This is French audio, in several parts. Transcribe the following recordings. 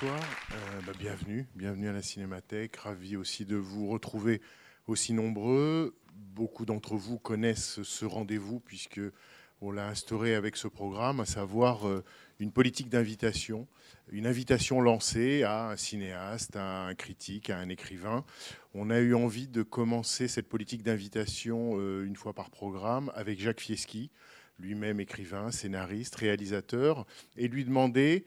Bonsoir, euh, bah, bienvenue, bienvenue à la Cinémathèque. Ravi aussi de vous retrouver aussi nombreux. Beaucoup d'entre vous connaissent ce rendez-vous puisque on l'a instauré avec ce programme, à savoir euh, une politique d'invitation, une invitation lancée à un cinéaste, à un critique, à un écrivain. On a eu envie de commencer cette politique d'invitation euh, une fois par programme avec Jacques Fieschi, lui-même écrivain, scénariste, réalisateur, et lui demander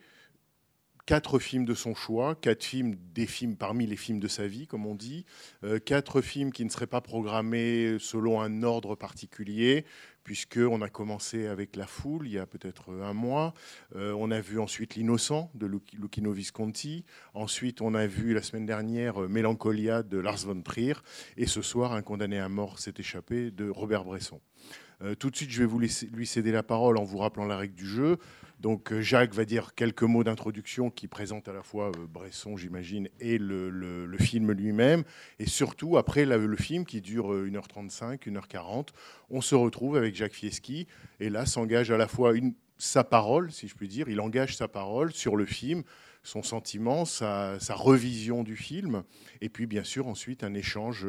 quatre films de son choix, quatre films, des films parmi les films de sa vie, comme on dit, euh, quatre films qui ne seraient pas programmés selon un ordre particulier, puisqu'on a commencé avec La Foule il y a peut-être un mois. Euh, on a vu ensuite L'Innocent de Luc- Luchino Visconti. Ensuite, on a vu la semaine dernière euh, Mélancolia de Lars von Trier. Et ce soir, Un condamné à mort s'est échappé de Robert Bresson. Euh, tout de suite, je vais lui céder la parole en vous rappelant la règle du jeu. Donc, euh, Jacques va dire quelques mots d'introduction qui présentent à la fois euh, Bresson, j'imagine, et le, film lui-même. Et surtout, après le film qui dure euh, 1h35, 1h40, on se retrouve avec Jacques Fieschi. Et là, s'engage à la fois sa parole, si je puis dire. Il engage sa parole sur le film, son sentiment, sa, sa revision du film. Et puis, bien sûr, ensuite, un échange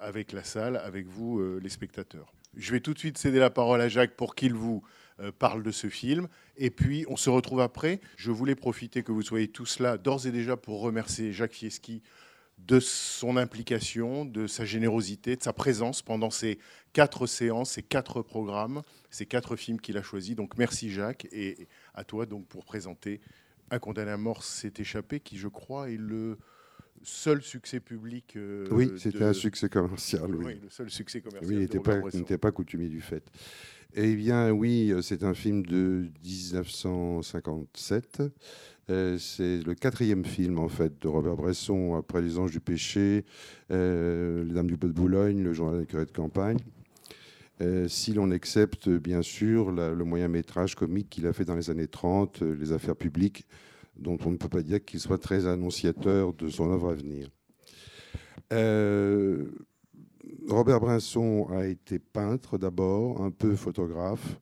avec la salle, avec vous, les spectateurs. Je vais tout de suite céder la parole à Jacques pour qu'il vous euh, parle de ce film. Et puis, on se retrouve après. Je voulais profiter que vous soyez tous là, d'ores et déjà, pour remercier Jacques Fieschi de son implication, de sa générosité, de sa présence pendant ces quatre séances, ces quatre programmes, ces quatre films qu'il a choisis. Donc, merci Jacques. Et à toi, donc, pour présenter Un condamné à mort s'est échappé, qui, je crois, est le seul succès public. euh, Oui, de- c'était un succès commercial, oui. Oui, le seul succès commercial. Oui, il n'était pas, pas coutumier du fait. Eh bien, oui, euh, c'est un film de 1957. Euh, c'est le quatrième film, en fait, de Robert Bresson, après Les Anges du Péché, euh, Les Dames du Bleu de Boulogne, Le Journal des curés de campagne. Euh, si l'on accepte, bien sûr, la- le moyen métrage comique qu'il a fait dans les années 30, euh, Les Affaires publiques, dont on ne peut pas dire qu'il soit très annonciateur de son œuvre à venir. Euh, Robert Bresson a été peintre d'abord, un peu photographe.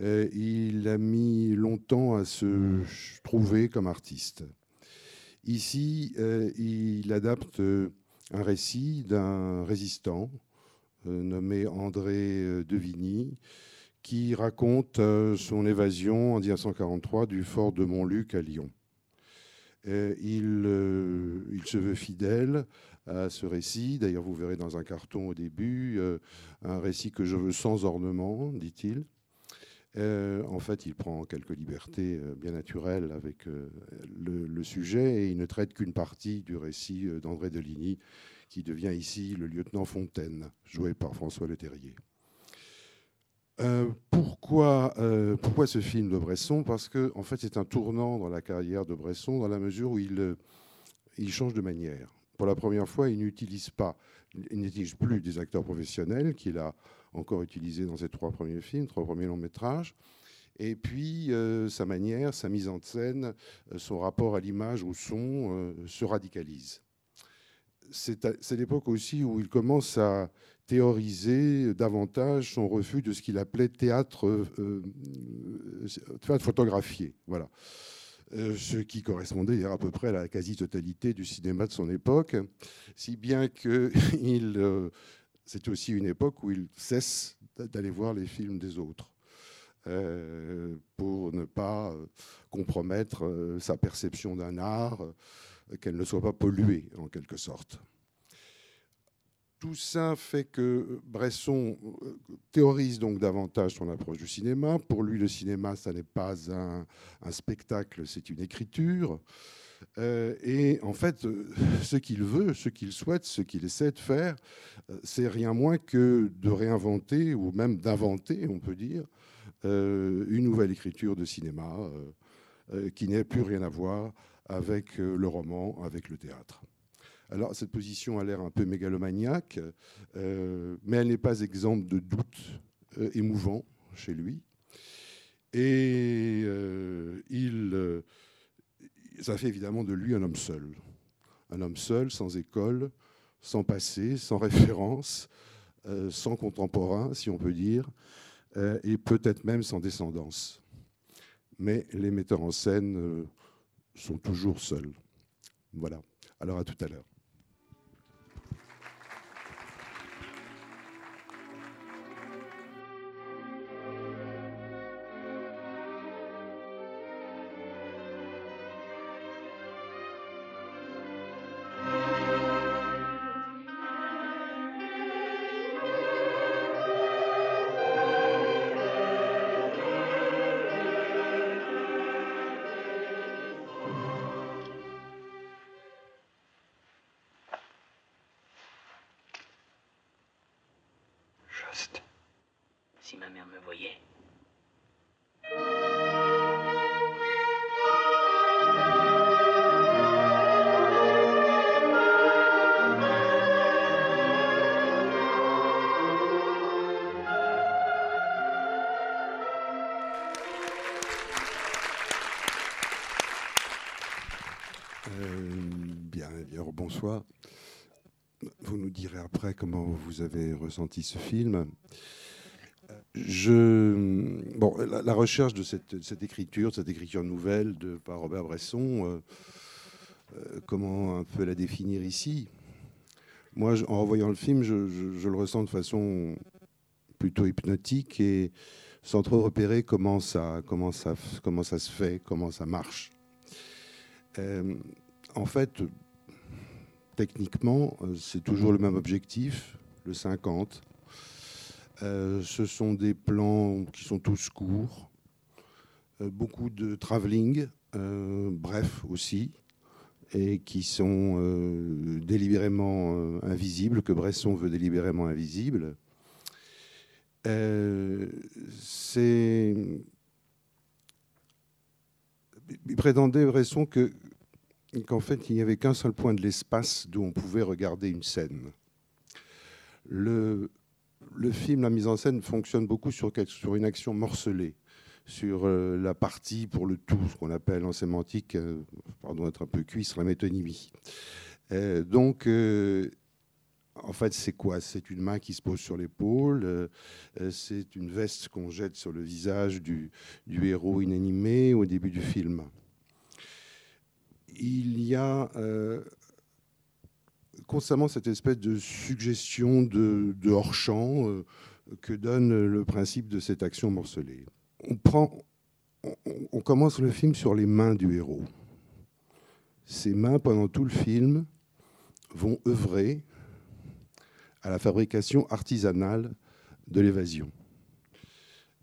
Il a mis longtemps à se trouver comme artiste. Ici, euh, il adapte un récit d'un résistant euh, nommé André Devigny, qui raconte son évasion en 1943 du fort de Montluc à Lyon. Euh, il, se veut fidèle à ce récit. D'ailleurs, vous verrez dans un carton au début euh, un récit que je veux sans ornement, dit-il. Euh, en fait, il prend quelques libertés bien naturelles avec le, le sujet et il ne traite qu'une partie du récit d'André Deligny, qui devient ici le lieutenant Fontaine, joué par François Leterrier. Euh, pourquoi, euh, pourquoi ce film de Bresson? Parce que en fait, c'est un tournant dans la carrière de Bresson, dans la mesure où il, euh, change de manière. Pour la première fois, il n'utilise pas, il n'utilise plus des acteurs professionnels qu'il a encore utilisés dans ses trois premiers films, trois premiers longs métrages. Et puis, sa manière, sa mise en scène, son rapport à l'image, au son, se radicalise. C'est l'époque aussi où il commence à théoriser davantage son refus de ce qu'il appelait théâtre, euh, euh, photographié. Voilà. Euh, ce qui correspondait à peu près à la quasi-totalité du cinéma de son époque, si bien que c'est aussi une époque où il cesse d'aller voir les films des autres pour ne pas compromettre sa perception d'un art, qu'elle ne soit pas polluée en quelque sorte. Tout ça fait que Bresson euh, théorise donc davantage son approche du cinéma. Pour lui, le cinéma, ça n'est pas un, spectacle, c'est une écriture. Euh, et en fait, euh, ce qu'il veut, ce qu'il souhaite, ce qu'il essaie de faire, euh, c'est rien moins que de réinventer, ou même d'inventer, on peut dire, une nouvelle écriture de cinéma qui n'ait plus rien à voir avec le roman, avec le théâtre. Alors, cette position a l'air un peu mégalomaniaque, mais elle n'est pas exempte de doutes émouvants chez lui. Et il ça fait évidemment de lui un homme seul. Un homme seul, sans école, sans passé, sans référence, euh, sans contemporain, si on peut dire, euh, et peut-être même sans descendance. Mais les metteurs en scène euh, sont toujours seuls. Voilà. Alors à tout à l'heure. Euh, bien, bien, bonsoir. Vous nous direz après comment vous avez ressenti ce film. Je, bon, la, recherche de cette, écriture, cette écriture nouvelle de, par Robert Bresson, euh, euh, comment un peu la définir ici? Moi, en revoyant le film, je, le ressens de façon plutôt hypnotique et sans trop repérer comment ça, comment ça, comment ça se fait, comment ça marche. En fait, techniquement, c'est toujours le même objectif, le 50. Euh, ce sont des plans qui sont tous courts, euh, beaucoup de travelling, euh, bref aussi, et qui sont délibérément invisibles, que Bresson veut délibérément invisibles. c'est il prétendait Bresson que qu'en fait il n'y avait qu'un seul point de l'espace d'où on pouvait regarder une scène. Le, film, la mise en scène fonctionne beaucoup sur, une action morcelée, sur euh, la partie pour le tout, ce qu'on appelle en sémantique, euh, pardon d'être un peu cuisse, la métonymie. Euh, donc, en fait, c'est quoi? C'est une main qui se pose sur l'épaule, c'est une veste qu'on jette sur le visage du, héros inanimé au début du film. Il y a constamment cette espèce de suggestion de, hors-champ euh, que donne le principe de cette action morcelée. On, prend, on, commence le film sur les mains du héros. Ces mains, pendant tout le film, vont œuvrer à la fabrication artisanale de l'évasion.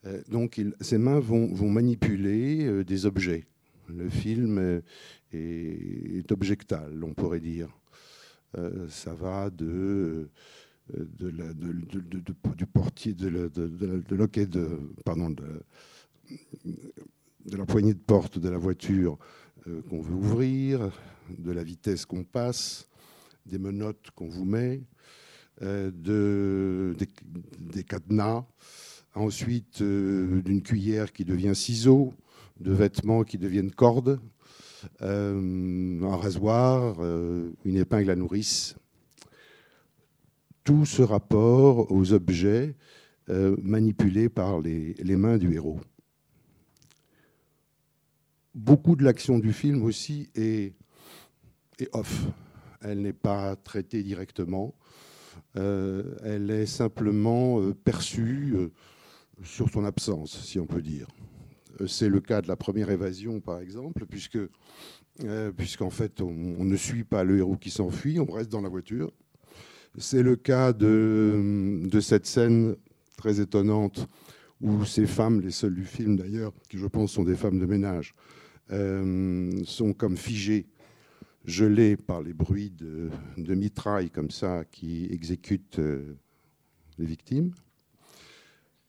Euh, donc ces mains vont, vont manipuler euh, des objets. Le film est objectal, on pourrait dire. Euh, ça va de, euh, du portier, de, pardon, la poignée de porte de la voiture euh, qu'on veut ouvrir, de la vitesse qu'on passe, des menottes qu'on vous met, de, des, cadenas, ensuite d'une cuillère qui devient ciseau, de vêtements qui deviennent cordes, un rasoir, euh, une épingle à nourrice. Tout ce rapport aux objets euh, manipulés par les, mains du héros. Beaucoup de l'action du film aussi est, off. Elle n'est pas traitée directement. elle est simplement perçue sur son absence, si on peut dire. Euh, c'est le cas de la première évasion, par exemple, puisque, euh, puisqu'en fait, on, ne suit pas le héros qui s'enfuit, on reste dans la voiture. C'est le cas de, cette scène très étonnante où ces femmes, les seules du film d'ailleurs, qui je pense sont des femmes de ménage, euh, sont comme figées gelés par les bruits de, de mitraille comme ça qui exécutent les victimes.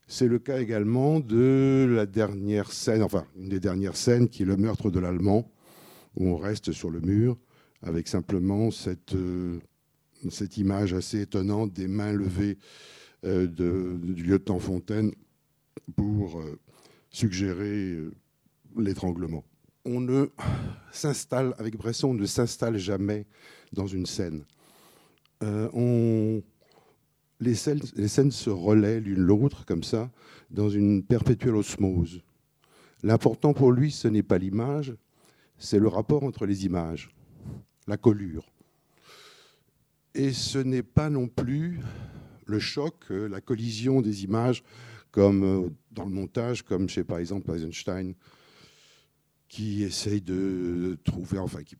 C'est le cas également de la dernière scène, enfin une des dernières scènes qui est le meurtre de l'Allemand, où on reste sur le mur avec simplement cette, euh, cette image assez étonnante des mains levées euh, du lieutenant Fontaine pour euh, suggérer l'étranglement. On ne s'installe, avec Bresson, on ne s'installe jamais dans une scène. On, les, scènes, se relaient l'une l'autre, comme ça, dans une perpétuelle osmose. L'important pour lui, ce n'est pas l'image, c'est le rapport entre les images, la collure. Et ce n'est pas non plus le choc, euh, la collision des images, comme euh, dans le montage, comme chez par exemple Eisenstein, qui essaye de trouver, enfin qui,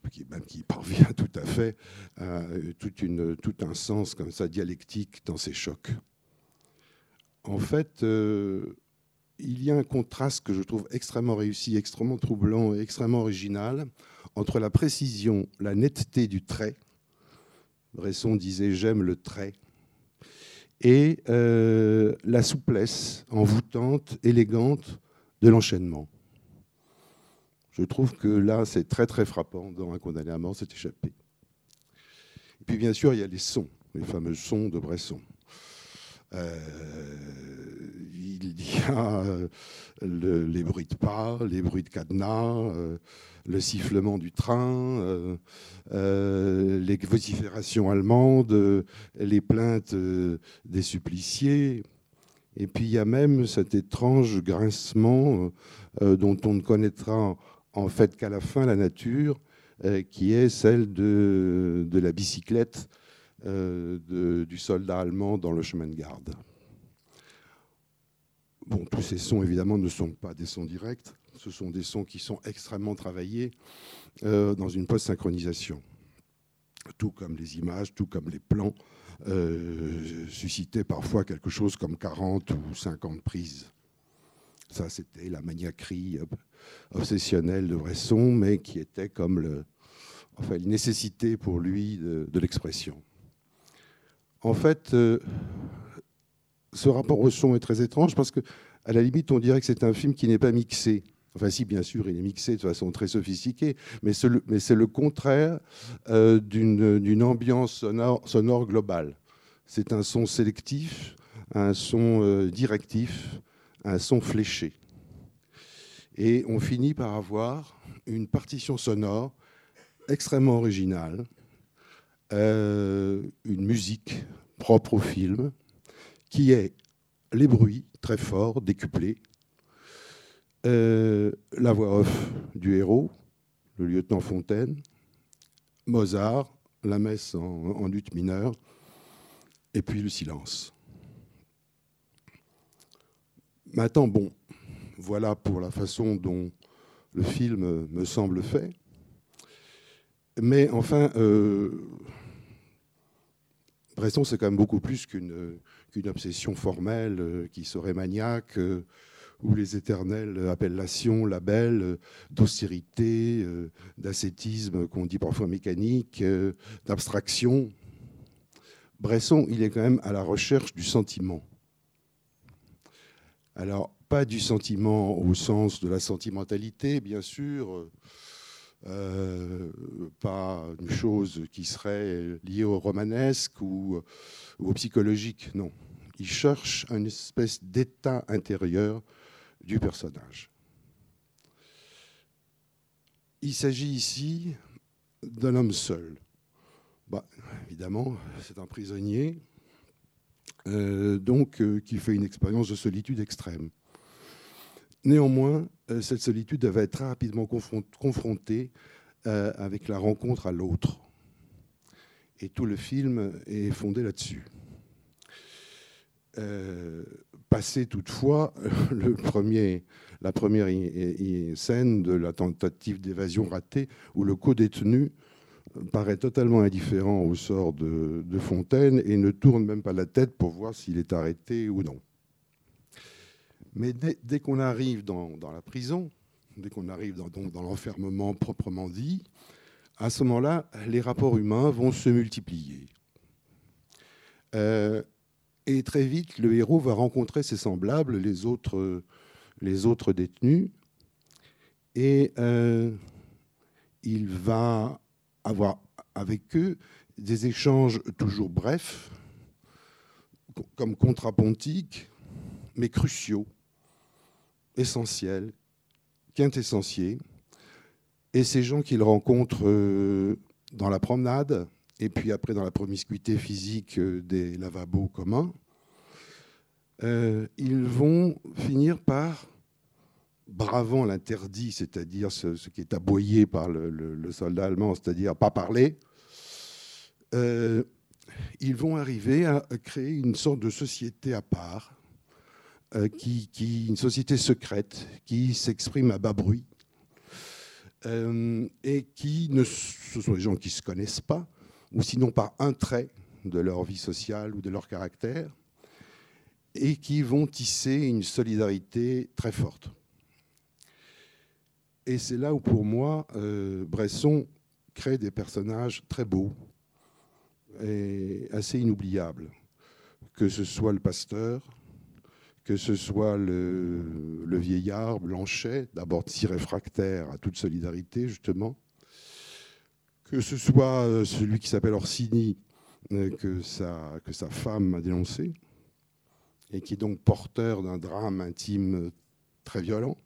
parvient tout à fait à euh, tout un sens comme ça dialectique dans ces chocs. En fait, euh, il y a un contraste que je trouve extrêmement réussi, extrêmement troublant et extrêmement original entre la précision, la netteté du trait. Bresson disait j'aime le trait et euh, la souplesse envoûtante, élégante de l'enchaînement. Je trouve que là, c'est très très frappant dans Un condamné à mort, c'est échappé. Et puis bien sûr, il y a les sons, les fameux sons de Bresson. Euh, il y a euh, le- les bruits de pas, les bruits de cadenas, euh, le sifflement du train, les vociférations allemandes, les plaintes des suppliciés. Et puis il y a même cet étrange grincement dont on ne connaîtra en fait qu'à la fin la nature, euh, qui est celle de, la bicyclette euh, du soldat allemand dans le chemin de garde. Bon, tous ces sons, évidemment, ne sont pas des sons directs. Ce sont des sons qui sont extrêmement travaillés euh, dans une post-synchronisation. Tout comme les images, tout comme les plans, suscitaient parfois quelque chose comme 40 ou 50 prises. Ça, c'était la maniaquerie obsessionnelle de Bresson, mais qui était comme le, une nécessité pour lui de, l'expression. En fait, euh, ce rapport au son est très étrange parce que, à la limite, on dirait que c'est un film qui n'est pas mixé. Enfin, si, bien sûr, il est mixé de façon très sophistiquée, mais c'est le, contraire euh, d'une ambiance sonore, sonore globale. C'est un son sélectif, un son euh, directif, un son fléché. Et on finit par avoir une partition sonore extrêmement originale, euh, une musique propre au film, qui est les bruits très forts, décuplés, euh, la voix off du héros, le lieutenant Fontaine, Mozart, la messe en, en lutte mineure, et puis le silence. Maintenant, bon, voilà pour la façon dont le film me semble fait. Mais enfin, euh, Bresson, c'est quand même beaucoup plus qu'une qu'une obsession formelle euh, qui serait maniaque, euh, ou les éternelles appellations, labels d'austérité, d'ascétisme qu'on dit parfois mécanique, d'abstraction. Bresson, il est quand même à la recherche du sentiment. Alors, pas du sentiment au sens de la sentimentalité, bien sûr, euh, pas une chose qui serait liée au romanesque ou, au psychologique, non. Il cherche une espèce d'état intérieur du personnage. Il s'agit ici d'un homme seul. Bah, évidemment, c'est un prisonnier, donc euh, qui fait une expérience de solitude extrême. Néanmoins, euh, cette solitude va être très rapidement confron- confrontée euh, avec la rencontre à l'autre. Et tout le film est fondé là-dessus. Euh, passé toutefois la première scène de la tentative d'évasion ratée, où le co-détenu paraît totalement indifférent au sort de, Fontaine et ne tourne même pas la tête pour voir s'il est arrêté ou non. Mais dès, qu'on arrive dans, la prison, dès qu'on arrive dans, l'enfermement proprement dit, à ce moment-là, les rapports humains vont se multiplier. Euh, et très vite, le héros va rencontrer ses semblables, les autres, les détenus, et euh, il va avoir avec eux des échanges toujours brefs, comme contrapontiques, mais cruciaux, essentiels, quintessentiels. Et ces gens qu'il rencontre euh, dans la promenade, et puis après dans la promiscuité physique euh, des lavabos communs, euh, ils vont finir par, bravant l'interdit, c'est-à-dire ce, qui est aboyé par le, soldat allemand, c'est-à-dire pas parler, ils vont arriver à créer une sorte de société à part, qui, une société secrète qui s'exprime à bas bruit, euh, et qui ne, ce sont des gens qui ne se connaissent pas, ou sinon par un trait de leur vie sociale ou de leur caractère, et qui vont tisser une solidarité très forte. Et c'est là où, pour moi, euh, Bresson crée des personnages très beaux et assez inoubliables, que ce soit le pasteur, que ce soit le, vieillard Blanchet, d'abord si réfractaire à toute solidarité, justement, que ce soit euh, celui qui s'appelle Orsini, euh, que sa, que sa femme a dénoncé, et qui est donc porteur d'un drame intime très violent.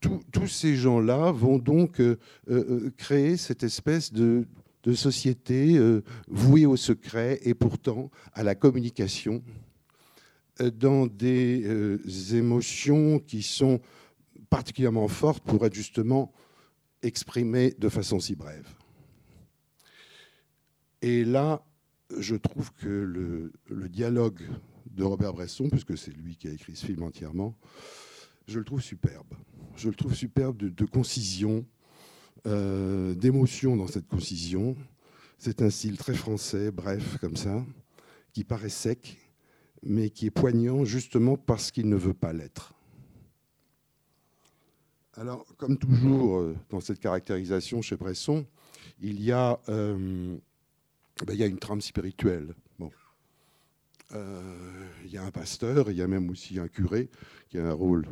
Tous ces gens-là vont donc euh, créer cette espèce de, société vouée au secret et pourtant à la communication dans des euh, émotions qui sont particulièrement fortes pour être justement exprimées de façon si brève. Et là, je trouve que le, dialogue de Robert Bresson, puisque c'est lui qui a écrit ce film entièrement, je le trouve superbe. Je le trouve superbe de, concision, euh, d'émotion dans cette concision. C'est un style très français, bref, comme ça, qui paraît sec, mais qui est poignant justement parce qu'il ne veut pas l'être. Alors, comme toujours euh, dans cette caractérisation chez Bresson, il y a, euh, ben, une trame spirituelle. Il y a un pasteur, il y a même aussi un curé qui a un rôle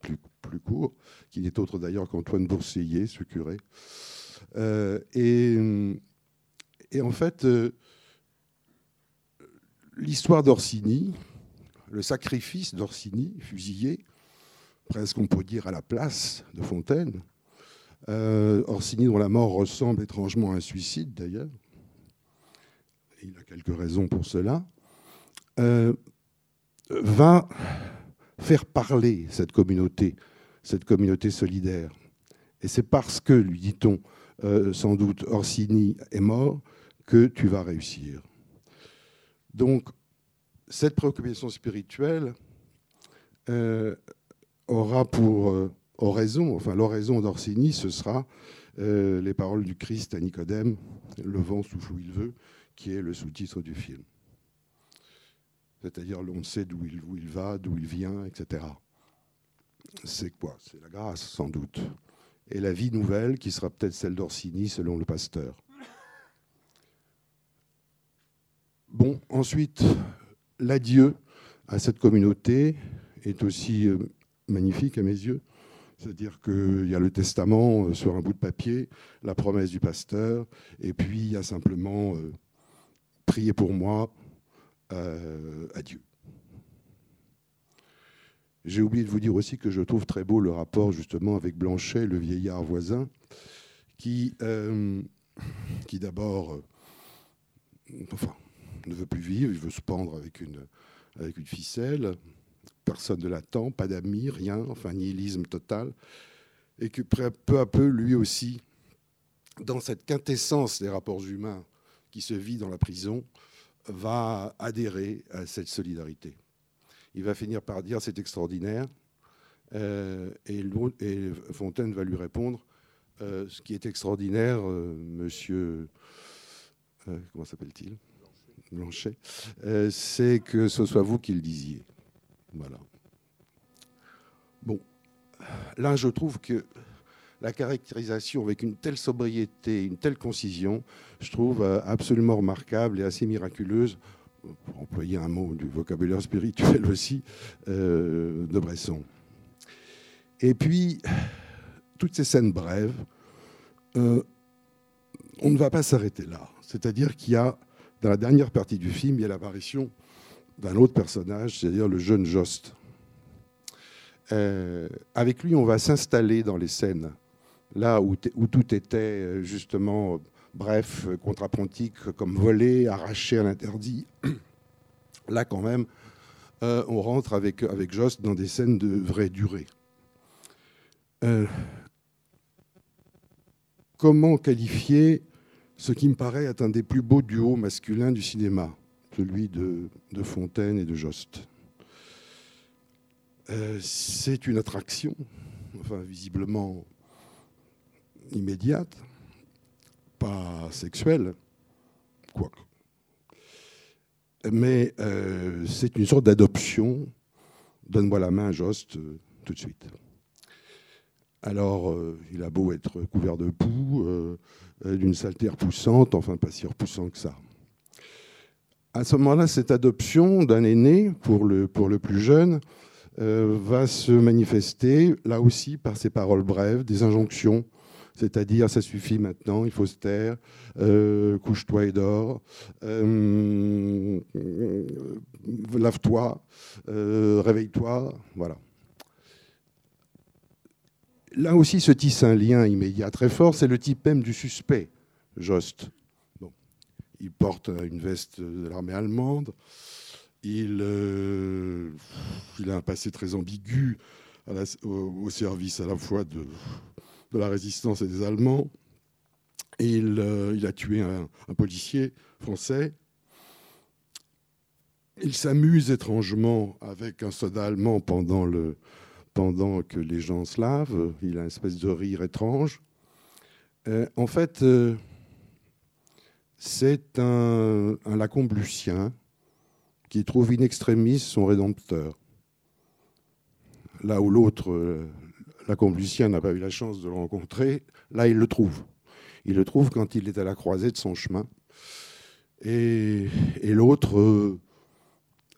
plus, plus, court, qui n'est autre d'ailleurs qu'Antoine Bourseillet, ce curé. Et, et, en fait, l'histoire d'Orsini, le sacrifice d'Orsini, fusillé, presque on peut dire à la place de Fontaine. Euh, Orsini dont la mort ressemble étrangement à un suicide d'ailleurs. Il a quelques raisons pour cela. Euh, va faire parler cette communauté, cette communauté solidaire. Et c'est parce que, lui dit-on, euh, sans doute Orsini est mort, que tu vas réussir. Donc, cette préoccupation spirituelle euh, aura pour euh, oraison, enfin l'oraison d'Orsini, ce sera les paroles du Christ à Nicodème, le vent souffle où il veut, qui est le sous-titre du film. C'est-à-dire l'on sait d'où il, va, d'où il vient, etc. C'est quoi? C'est la grâce, sans doute. Et la vie nouvelle, qui sera peut-être celle d'Orsini, selon le pasteur. Bon, ensuite, l'adieu à cette communauté est aussi euh, magnifique à mes yeux. C'est-à-dire qu'il y a le testament euh, sur un bout de papier, la promesse du pasteur, et puis il y a simplement euh, prier pour moi, adieu. J'ai oublié de vous dire aussi que je trouve très beau le rapport justement avec Blanchet, le vieillard voisin, qui, qui d'abord, enfin, ne veut plus vivre, il veut se pendre avec une, avec une ficelle. Personne ne l'attend, pas d'amis, rien, enfin nihilisme total. Et que peu à peu, lui aussi, dans cette quintessence des rapports humains qui se vit dans la prison, va adhérer à cette solidarité. Il va finir par dire c'est extraordinaire, euh, et, Fontaine va lui répondre euh, ce qui est extraordinaire, euh, monsieur, comment s'appelle-t-il? Blanchet, c'est que ce soit vous qui le disiez. Voilà. Bon, là, je trouve que la caractérisation avec une telle sobriété, une telle concision, je trouve euh, absolument remarquable et assez miraculeuse, pour employer un mot du vocabulaire spirituel aussi, euh, de Bresson. Et puis, toutes ces scènes brèves, euh, on ne va pas s'arrêter là. C'est-à-dire qu'il y a, dans la dernière partie du film, il y a l'apparition d'un autre personnage, c'est-à-dire le jeune Jost. Avec lui, on va s'installer dans les scènes, là où, tout était euh, justement bref, contre-appontique, comme voler, arracher à l'interdit. Là, quand même, euh, on rentre avec, avec Jost dans des scènes de vraie durée. Euh, comment qualifier ce qui me paraît être un des plus beaux duos masculins du cinéma, celui de, de Fontaine et de Jost? C'est une attraction, enfin visiblement immédiate, pas sexuelle, quoique. Mais euh, c'est une sorte d'adoption. Donne-moi la main, Jost, euh, tout de suite. Alors, euh, il a beau être couvert de poux, euh, d'une saleté repoussante, enfin pas si repoussant que ça. À ce moment-là, cette adoption d'un aîné pour le, pour le plus jeune va se manifester, là aussi, par ces paroles brèves, des injonctions c'est-à-dire ça suffit maintenant, il faut se taire, euh, couche-toi et dors, euh, lave-toi, euh, réveille-toi, voilà. Là aussi se tisse un lien immédiat très fort, c'est le type même du suspect, Jost. Bon. Il porte une veste de l'armée allemande, il, il, a un passé très ambigu au, service à la fois de, de la résistance et des Allemands. Euh, il a tué un, un, policier français. Il s'amuse étrangement avec un soldat allemand pendant, le, pendant que les gens se lavent. Il a une espèce de rire étrange. Euh, en fait, euh, c'est un, un Lacombe lucien qui trouve in extremis son rédempteur. Là où l'autre, Lacombe Lucien n'a pas eu la chance de le rencontrer, là il le trouve. Il le trouve quand il est à la croisée de son chemin. Et, l'autre euh,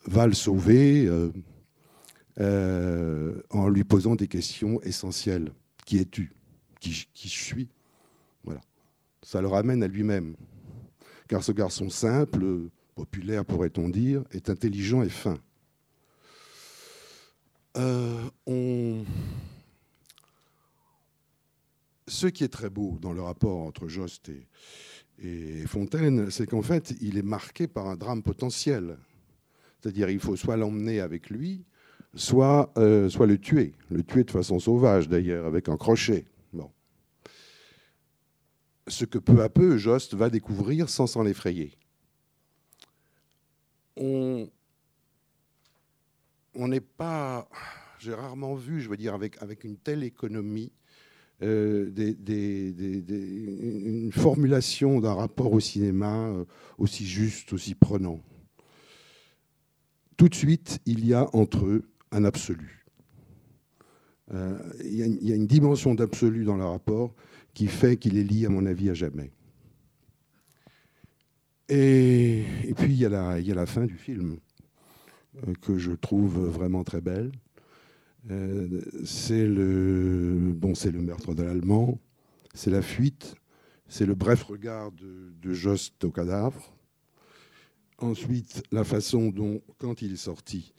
va le sauver euh, euh, en lui posant des questions essentielles. Qui es-tu? Qui, qui, je suis? Voilà. Ça le ramène à lui-même. Car ce garçon simple, populaire pourrait-on dire, est intelligent et fin. On ce qui est très beau dans le rapport entre Jost et, Fontaine, c'est qu'en fait, il est marqué par un drame potentiel. C'est-à-dire, il faut soit l'emmener avec lui, soit, euh, soit le tuer. Le tuer de façon sauvage, d'ailleurs, avec un crochet. Bon. Ce que peu à peu, Jost va découvrir sans s'en effrayer. On n'est pas. J'ai rarement vu, je veux dire, avec une telle économie, euh, une formulation d'un rapport au cinéma euh, aussi juste, aussi prenant. Tout de suite, il y a entre eux un absolu. Euh, il, y a, une dimension d'absolu dans le rapport qui fait qu'il est lié, à mon avis, à jamais. Et, puis, il y, a la, fin du film, que je trouve vraiment très belle. Euh, c'est le, bon, le meurtre de l'Allemand, c'est la fuite, c'est le bref regard de, de, Jost au cadavre. Ensuite, la façon dont, quand il est sorti,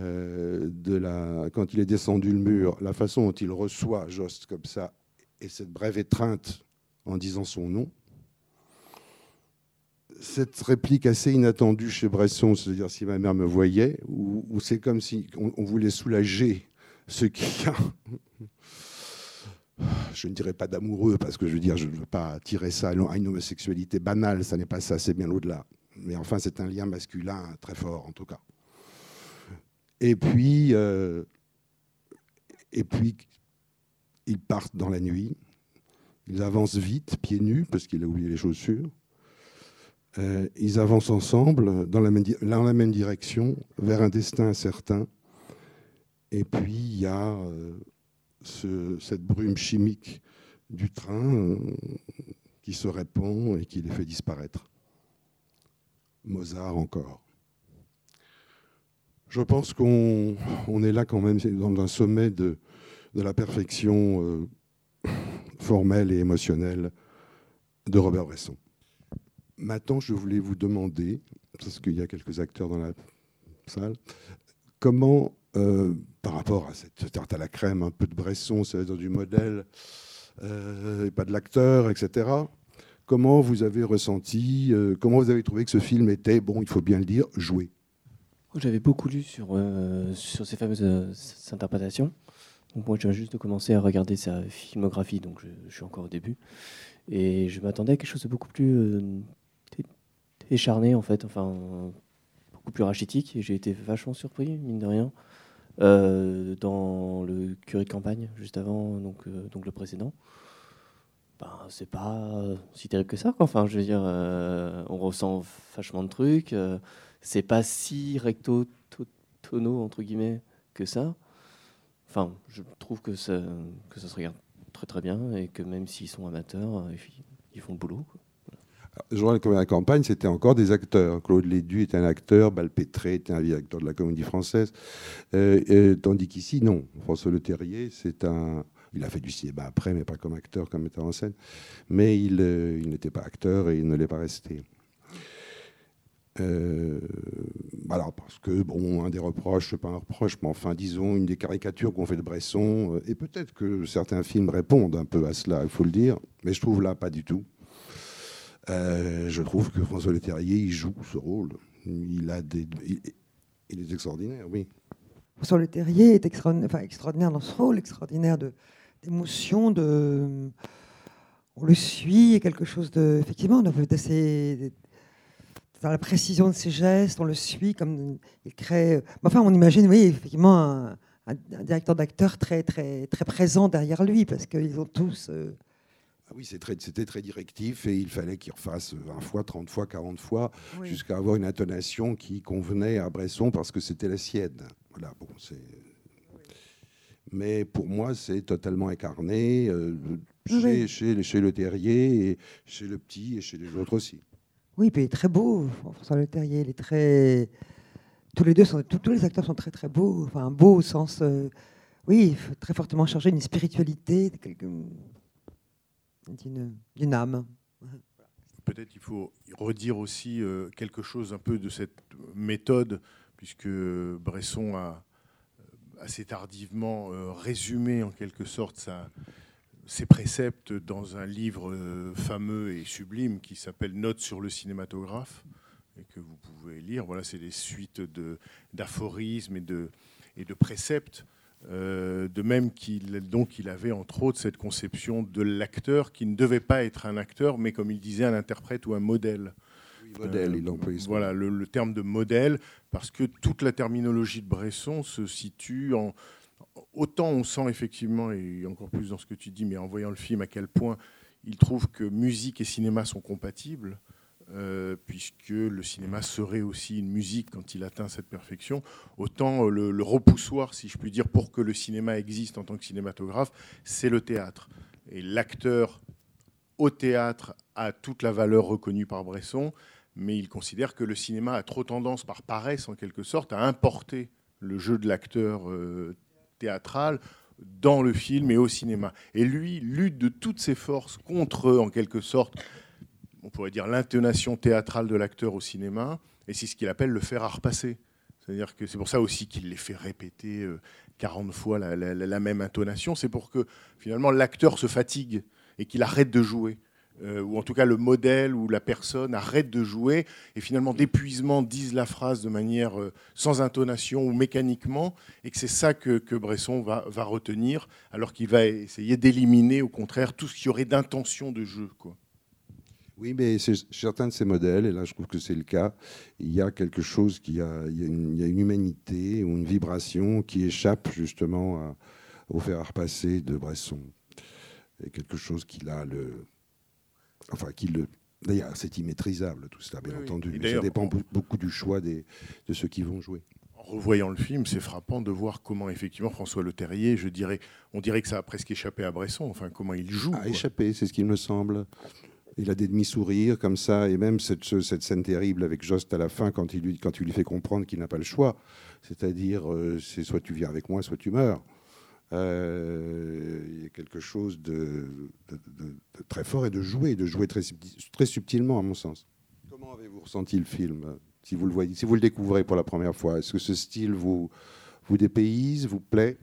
euh, de la, quand il est descendu le mur, la façon dont il reçoit Jost comme ça, et cette brève étreinte en disant son nom. Cette réplique assez inattendue chez Bresson, c'est-à-dire si ma mère me voyait, où c'est comme si on, on, voulait soulager ce qui a. Je ne dirais pas d'amoureux, parce que je veux dire, je ne veux pas tirer ça à une homosexualité banale, ça n'est pas ça, c'est bien au-delà. Mais enfin, c'est un lien masculin très fort, en tout cas. Et puis, euh, et puis, ils partent dans la nuit. Ils avancent vite, pieds nus, parce qu'il a oublié les chaussures. Euh, ils avancent ensemble dans la, même, dans la même direction, vers un destin incertain. Et puis, il y a euh, ce- cette brume chimique du train euh, qui se répand et qui les fait disparaître. Mozart encore. Je pense qu'on on est là quand même dans un sommet de, la perfection formelle et émotionnelle de Robert Bresson. Maintenant, je voulais vous demander, parce qu'il y a quelques acteurs dans la salle, comment, euh, par rapport à cette tarte à la crème, un peu de Bresson, c'est-à-dire du modèle, euh, et pas de l'acteur, etc., comment vous avez ressenti, euh, comment vous avez trouvé que ce film était, bon, il faut bien le dire, joué? J'avais beaucoup lu sur, sur ces fameuses interprétations. Moi, je viens juste de commencer à regarder sa filmographie, donc je, je suis encore au début. Et je m'attendais à quelque chose de beaucoup plus écharné, en fait, enfin, beaucoup plus rachitique. Et j'ai été vachement surpris, mine de rien, euh, dans le curé de campagne, juste avant, donc, euh, donc le précédent. Ben, c'est pas si terrible que ça, quoi. Enfin, je veux dire, euh, on ressent vachement de trucs. euh, c'est pas si recto to- tono entre guillemets que ça. Enfin, je trouve que ça, que ça se regarde très très bien et que même s'ils sont amateurs, euh, ils font le boulot. quoi. Journal de la campagne, c'était encore des acteurs. Claude Lédu était un acteur, Balpétré était un vieil acteur de la comédie française. Euh, euh, tandis qu'ici, non. François Le Terrier, c'est un. Il a fait du cinéma après, mais pas comme acteur, comme metteur en scène. Mais il, euh, il n'était pas acteur et il ne l'est pas resté. Euh, voilà, parce que, bon, un des reproches, c'est pas un reproche, mais enfin, disons, une des caricatures qu'on fait de Bresson, euh, et peut-être que certains films répondent un peu à cela, il faut le dire, mais je trouve là pas du tout. Euh, je trouve que François Leterrier, il joue ce rôle. Il, est extraordinaire, oui. François Le Terrier est extraordinaire, dans ce rôle, extraordinaire d'émotion, on le suit, et quelque chose de, effectivement, dans la précision de ses gestes, on le suit comme il crée. Enfin, on imagine, oui, effectivement, un, directeur d'acteurs très, très, très présent derrière lui, parce qu'ils ont tous. euh, oui, c'est très- c'était très directif et il fallait qu'il refasse 20 fois, 30 fois, 40 fois, oui. jusqu'à avoir une intonation qui convenait à Bresson parce que c'était la sienne. Voilà, bon, c'est. Mais pour moi, c'est totalement incarné euh, Oui, chez, oui. chez, chez Le Terrier, et chez le petit et chez les autres aussi. Oui, puis il est très beau, François Le Terrier. Il est très. Tous les deux sont, tous, tous les acteurs sont très très beaux. Enfin, beaux au sens, euh, oui, très fortement chargé d'une spiritualité, quelque- d'une âme. Peut-être qu'il faut redire aussi euh, quelque chose un peu de cette méthode, puisque Bresson a euh, assez tardivement euh, résumé en quelque sorte ses préceptes dans un livre euh, fameux et sublime qui s'appelle Notes sur le cinématographe et que vous pouvez lire. Voilà, c'est des suites d'aphorismes et de, et de préceptes. Euh, de même qu'il donc il avait entre autres cette conception de l'acteur qui ne devait pas être un acteur, mais comme il disait un interprète ou un modèle. Modèle, Euh, il emploie ce Voilà le, le terme de modèle, parce que toute la terminologie de Bresson se situe en. Autant on sent effectivement, et encore plus dans ce que tu dis, mais en voyant le film, à quel point il trouve que musique et cinéma sont compatibles, euh, puisque le cinéma serait aussi une musique quand il atteint cette perfection. Autant euh, le, repoussoir, si je puis dire, pour que le cinéma existe en tant que cinématographe, c'est le théâtre. Et l'acteur au théâtre a toute la valeur reconnue par Bresson, mais il considère que le cinéma a trop tendance, par paresse en quelque sorte, à importer le jeu de l'acteur euh, théâtral dans le film et au cinéma. Et lui lutte de toutes ses forces contre, en quelque sorte, on pourrait dire l'intonation théâtrale de l'acteur au cinéma, et c'est ce qu'il appelle le faire à repasser. C'est-à-dire que c'est pour ça aussi qu'il les fait répéter euh, 40 fois la, la- la- la même intonation, c'est pour que finalement l'acteur se fatigue et qu'il arrête de jouer. Euh, ou en tout cas le modèle ou la personne arrête de jouer et finalement d'épuisement disent la phrase de manière euh, sans intonation ou mécaniquement et que c'est ça que, que Bresson va, va retenir alors qu'il va essayer d'éliminer au contraire tout ce qui aurait d'intention de jeu. Quoi. Oui, mais c'est chez certains de ces modèles, et là je trouve que c'est le cas, il y a quelque chose qui a, il y a une, il y a une humanité ou une vibration qui échappe justement à- au fer à repasser de Bresson. Et quelque chose qui a le. Enfin, qui le. D'ailleurs, c'est immaîtrisable tout cela, bien Oui, entendu. Mais ça dépend beaucoup du choix des, de ceux qui vont jouer. En revoyant le film, c'est frappant de voir comment effectivement François Le Terrier, je dirais, on dirait que ça a presque échappé à Bresson. Enfin, comment il joue. A échappé, c'est ce qu'il me semble. Il a des demi-sourires comme ça, et même cette, ce- cette scène terrible avec Jost à la fin, quand il lui, quand lui fait comprendre qu'il n'a pas le choix. C'est-à-dire, euh, c'est soit tu viens avec moi, soit tu meurs. Euh, il y a quelque chose de, de- très fort et de jouer, de jouer très, très subtilement, à mon sens. Comment avez-vous ressenti le film si vous le voyez, si vous le découvrez pour la première fois? Est-ce que ce style vous, vous dépayse, vous plaît?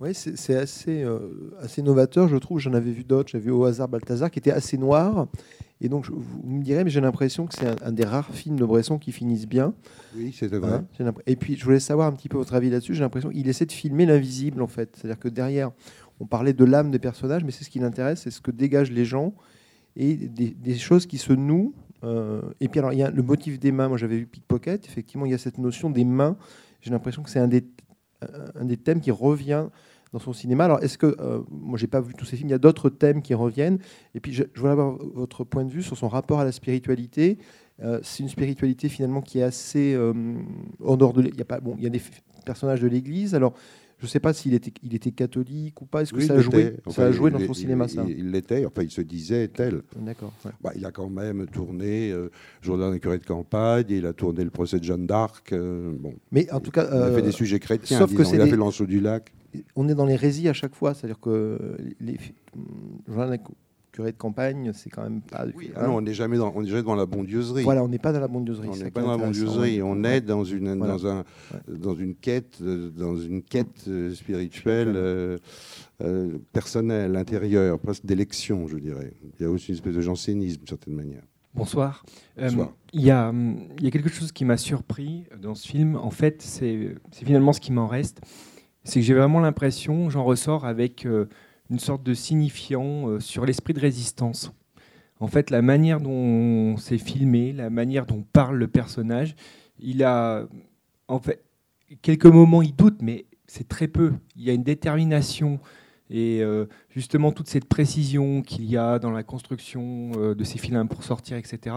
Oui, c'est assez, euh, assez novateur, je trouve. J'en avais vu d'autres. J'avais vu au hasard Balthazar, qui était assez noir. Et donc, je- vous me direz, mais j'ai l'impression que c'est un, un des rares films de Bresson qui finissent bien. Oui, c'est vrai. Hein, et puis, je voulais savoir un petit peu votre avis là-dessus. J'ai l'impression qu'il essaie de filmer l'invisible, en fait. C'est-à-dire que derrière, on parlait de l'âme des personnages, mais c'est ce qui l'intéresse, c'est ce que dégagent les gens et des, des choses qui se nouent. Euh, et puis, alors, il y a le motif des mains. Moi, j'avais vu Pickpocket. Effectivement, il y a cette notion des mains. J'ai l'impression que c'est un des, un des thèmes qui revient dans son cinéma. Alors, est-ce que, euh, moi, j'ai pas vu tous ces films, il y a d'autres thèmes qui reviennent. Et puis, je, je voulais avoir votre point de vue sur son rapport à la spiritualité. Euh, c'est une spiritualité finalement qui est assez euh, en dehors de. Il y a pas, bon, il y a des personnages de l'Église. Alors, je ne sais pas s'il était, il était catholique ou pas. Est-ce que Oui, ça a joué, ça a joué dans son il- cinéma, il- ça? Il l'était, enfin il se disait tel. D'accord. ouais. Bah, il a quand même tourné euh, Jourdain et curé de campagne, il a tourné le procès de Jeanne d'Arc. euh, bon, Mais en tout cas, il a fait des sujets chrétiens, sauf que disons, il a des- fait l'Anceau du Lac. On est dans l'hérésie à chaque fois. C'est-à-dire que les curé de campagne, c'est quand même pas. Ah non, on n'est jamais dans, on est jamais dans la bondieuserie. Voilà, on n'est pas dans la bondieuserie. On n'est pas dans la bondieuserie, on Ouais. est dans une, Voilà. dans, un, dans une quête, euh, dans une quête euh, spirituelle euh, euh, personnelle, intérieure, presque d'élection, je dirais. Il y a aussi une espèce de jansénisme, d'une certaine manière. Bonsoir. Euh, Bonsoir. Il y, a, il y a quelque chose qui m'a surpris dans ce film. En fait, c'est c'est finalement ce qui m'en reste. C'est que j'ai vraiment l'impression, j'en ressors avec euh, une sorte de signifiant euh, sur l'esprit de résistance. En fait, la manière dont c'est filmé, la manière dont parle le personnage, il a, en fait, quelques moments, il doute, mais c'est très peu. Il y a une détermination et euh, justement toute cette précision qu'il y a dans la construction de ces films pour sortir, etc.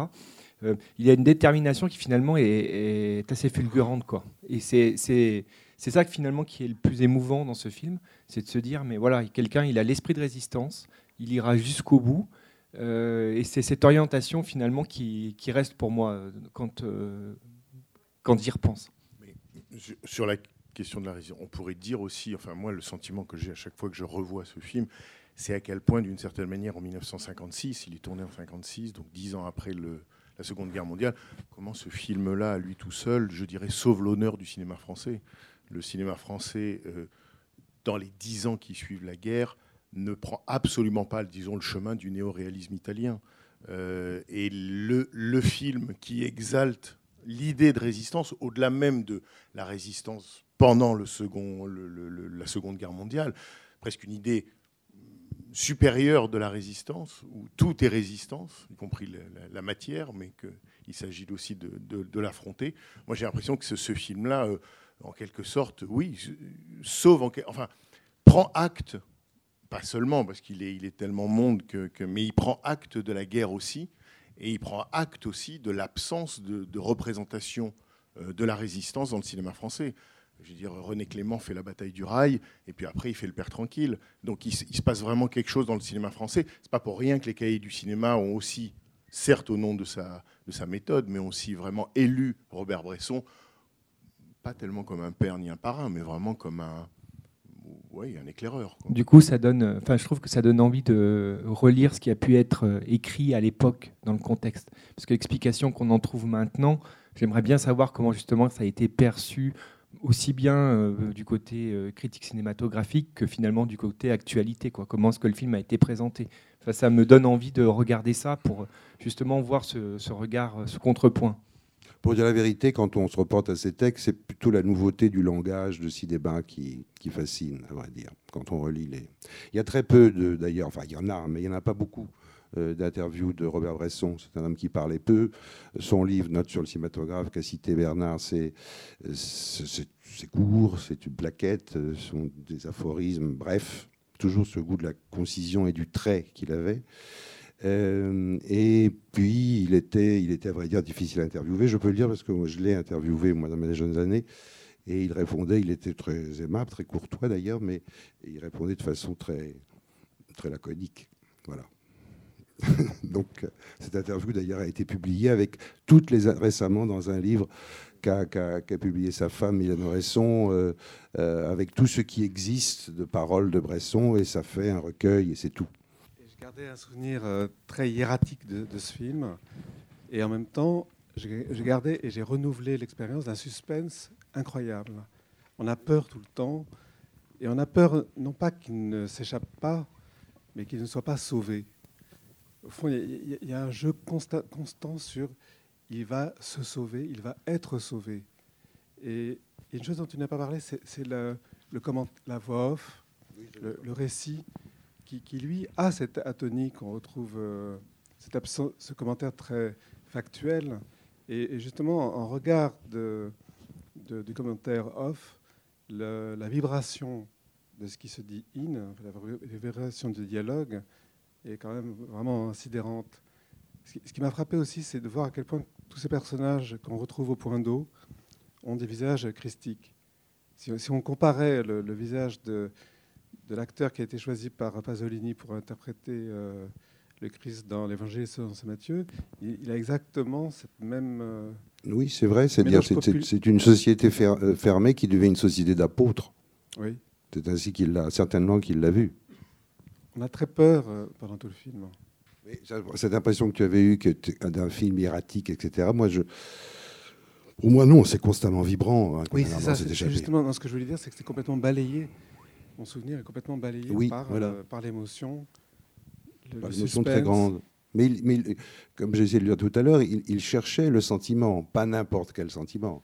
il y a une détermination qui finalement est, est assez fulgurante, quoi. Et c'est c'est ça que finalement qui est le plus émouvant dans ce film, c'est de se dire mais voilà, quelqu'un il a l'esprit de résistance, il ira jusqu'au bout. euh, et c'est cette orientation finalement qui, reste pour moi euh, quand, euh, quand j'y repense. Mais sur- la question de la résistance, on pourrait dire aussi, enfin moi le sentiment que j'ai à chaque fois que je revois ce film, c'est à quel point d'une certaine manière en 1956, il est tourné en 56, donc dix ans après la Seconde Guerre mondiale, comment ce film-là, lui tout seul, je dirais, sauve l'honneur du cinéma français? Le cinéma français, euh, dans les dix ans qui suivent la guerre, ne prend absolument pas, disons, le chemin du néo-réalisme italien. Euh, et le, film qui exalte l'idée de résistance, au-delà même de la résistance pendant la Seconde Guerre mondiale, presque une idée supérieure de la résistance, où tout est résistance, y compris la, matière, mais qu'il s'agit aussi de, l'affronter. Moi, j'ai l'impression que ce, ce film-là, euh, en quelque sorte, oui, sauve, enfin, prend acte, pas seulement parce qu'il est, tellement monde, que, mais il prend acte de la guerre aussi, et il prend acte aussi de l'absence de, représentation euh, de la résistance dans le cinéma français. Je veux dire, René Clément fait la bataille du rail, et puis après, il fait le Père Tranquille. Donc, il se passe vraiment quelque chose dans le cinéma français. C'est pas pour rien que les cahiers du cinéma ont aussi, certes au nom de sa, de sa méthode, mais ont aussi vraiment élu Robert Bresson, pas tellement comme un père ni un parrain, mais vraiment comme un, ouais, un éclaireur. Du coup, ça donne, euh, enfin, je trouve que ça donne envie de relire ce qui a pu être euh, écrit à l'époque dans le contexte. Parce que l'explication qu'on en trouve maintenant, j'aimerais bien savoir comment justement ça a été perçu aussi bien euh, du côté critique cinématographique que finalement du côté actualité. Comment est-ce que le film a été présenté? Ça me donne envie de regarder ça pour justement voir ce, regard, ce contrepoint. Pour dire la vérité, quand on se reporte à ces textes, c'est plutôt la nouveauté du langage de Sidéba qui, qui fascine, à vrai dire, quand on relit les... Il y a très peu, d'ailleurs, enfin il y en a, mais il n'y en a pas beaucoup euh, d'interviews de Robert Bresson. C'est un homme qui parlait peu. Son livre, Note sur le cinématographe, qu'a cité Bernard, c'est court, c'est une plaquette, euh, sont des aphorismes, bref, toujours ce goût de la concision et du trait qu'il avait. Euh, et puis, il était, il était, à vrai dire, difficile à interviewer. Je peux le dire parce que je l'ai interviewé, moi, dans mes jeunes années. Et il répondait, il était très aimable, très courtois d'ailleurs, mais il répondait de façon très, très laconique. Voilà. Donc, cette interview d'ailleurs a été publiée avec toutes les récemment dans un livre qu'a publié sa femme Mylène Bresson, euh, euh, avec tout ce qui existe de paroles de Bresson, et ça fait un recueil, et c'est tout. Gardais un souvenir euh, très hiératique de, de, ce film, et en même temps, j'ai gardé et j'ai renouvelé l'expérience d'un suspense incroyable. On a peur tout le temps, et on a peur non pas qu'il ne s'échappe pas, mais qu'il ne soit pas sauvé. Au fond, il y, a un jeu constant, constant sur il va se sauver, il va être sauvé. Et une chose dont tu n'as pas parlé, c'est le, le comment, la voix off, le, récit, qui, lui a cette atonie qu'on retrouve, euh, ce commentaire très factuel. Et, justement, en regard du commentaire off, la vibration de ce qui se dit in, la vibration du dialogue, est quand même vraiment sidérante. Ce qui m'a frappé aussi, c'est de voir à quel point tous ces personnages qu'on retrouve au point d'eau ont des visages christiques. Si, on comparait le, visage de, de l'acteur qui a été choisi par Pasolini pour interpréter euh, le Christ dans l'Évangile selon saint Matthieu, il, a exactement cette même. Euh, oui, c'est vrai. C'est-à-dire c'est une société euh, fermée qui devient une société d'apôtres. Oui. C'est ainsi qu'il l'a certainement qu'il l'a vu. On a très peur pendant tout le film cette impression que tu avais eue d'un film erratique, etc. Moi, je. Pour moi, non, c'est constamment vibrant. Hein, oui, c'est ça. Justement, ce que je voulais dire, c'est que c'est complètement balayé. Mon souvenir est complètement balayé par, euh, par l'émotion. l'émotion très grande. Mais, mais comme j'ai essayé de le dire tout à l'heure, il, cherchait le sentiment, pas n'importe quel sentiment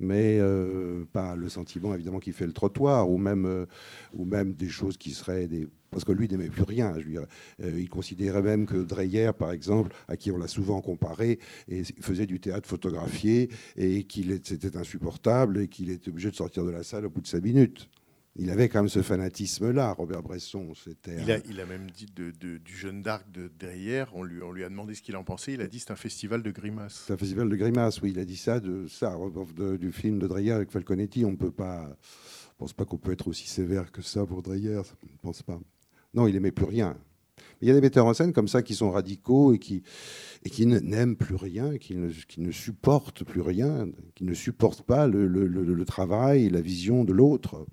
mais euh, pas le sentiment évidemment qui fait le trottoir, ou même, euh, ou même des choses qui seraient des parce que lui n'aimait plus rien. Je veux euh, il considérait même que Dreyer, par exemple, à qui on l'a souvent comparé, et faisait du théâtre photographié et qu'il était insupportable et qu'il était obligé de sortir de la salle au bout de cinq minutes. Il avait quand même ce fanatisme-là, Robert Bresson. Il a, il a même dit de, du jeune d'Arc de Dreyer, on lui, on lui a demandé ce qu'il en pensait, il a dit c'est un festival de grimaces. C'est un festival de grimaces, oui, il a dit ça, de, ça du film de Dreyer avec Falconetti. On ne peut pas, je pense pas qu'on peut être aussi sévère que ça pour Dreyer, je ne pense pas. Non, il n'aimait plus rien. Il y a des metteurs en scène comme ça qui sont radicaux et qui, et qui n'aiment plus rien, qui ne, qui ne, supportent plus rien, qui ne supportent pas le, le, le, travail, la vision de l'autre.